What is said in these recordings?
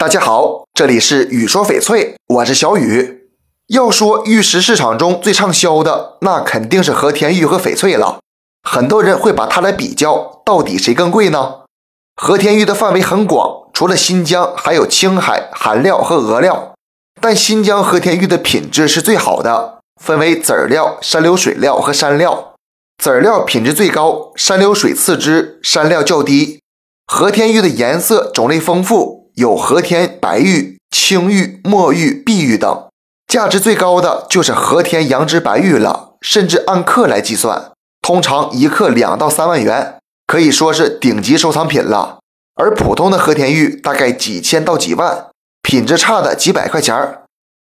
大家好，这里是雨说翡翠，我是小雨。要说玉石市场中最畅销的，那肯定是和田玉和翡翠了。很多人会把它来比较，到底谁更贵呢？和田玉的范围很广，除了新疆，还有青海、韩料和俄料。但新疆和田玉的品质是最好的，分为籽料、山流水料和山料。籽料品质最高，山流水次之，山料较低。和田玉的颜色种类丰富。有和田白玉、青玉、墨玉、碧玉等，价值最高的就是和田羊脂白玉了，甚至按克来计算，通常一克两到三万元，可以说是顶级收藏品了。而普通的和田玉大概几千到几万，品质差的几百块钱儿。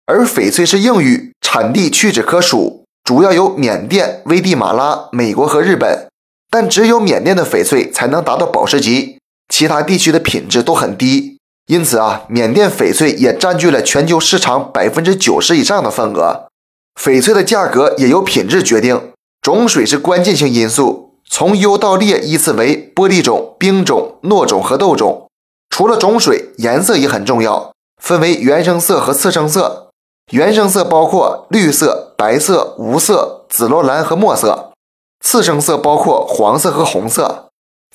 而翡翠是硬玉，产地屈指可数，主要有缅甸、危地马拉、美国和日本，但只有缅甸的翡翠才能达到宝石级，其他地区的品质都很低。因此啊，缅甸翡翠也占据了全球市场百分之九十以上的份额。翡翠的价格也由品质决定，种水是关键性因素。从优到劣依次为玻璃种、冰种、糯种和豆种。除了种水，颜色也很重要，分为原生色和次生色。原生色包括绿色、白色、无色、紫罗兰和墨色；次生色包括黄色和红色。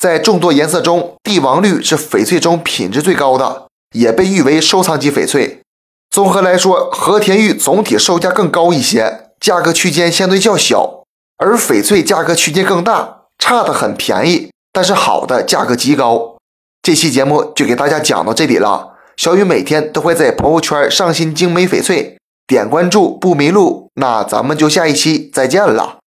在众多颜色中，帝王绿是翡翠中品质最高的，也被誉为收藏级翡翠。综合来说，和田玉总体售价更高一些，价格区间相对较小；而翡翠价格区间更大，差的很便宜，但是好的价格极高。这期节目就给大家讲到这里了。小雨每天都会在朋友圈上新精美翡翠，点关注不迷路。那咱们就下一期再见了。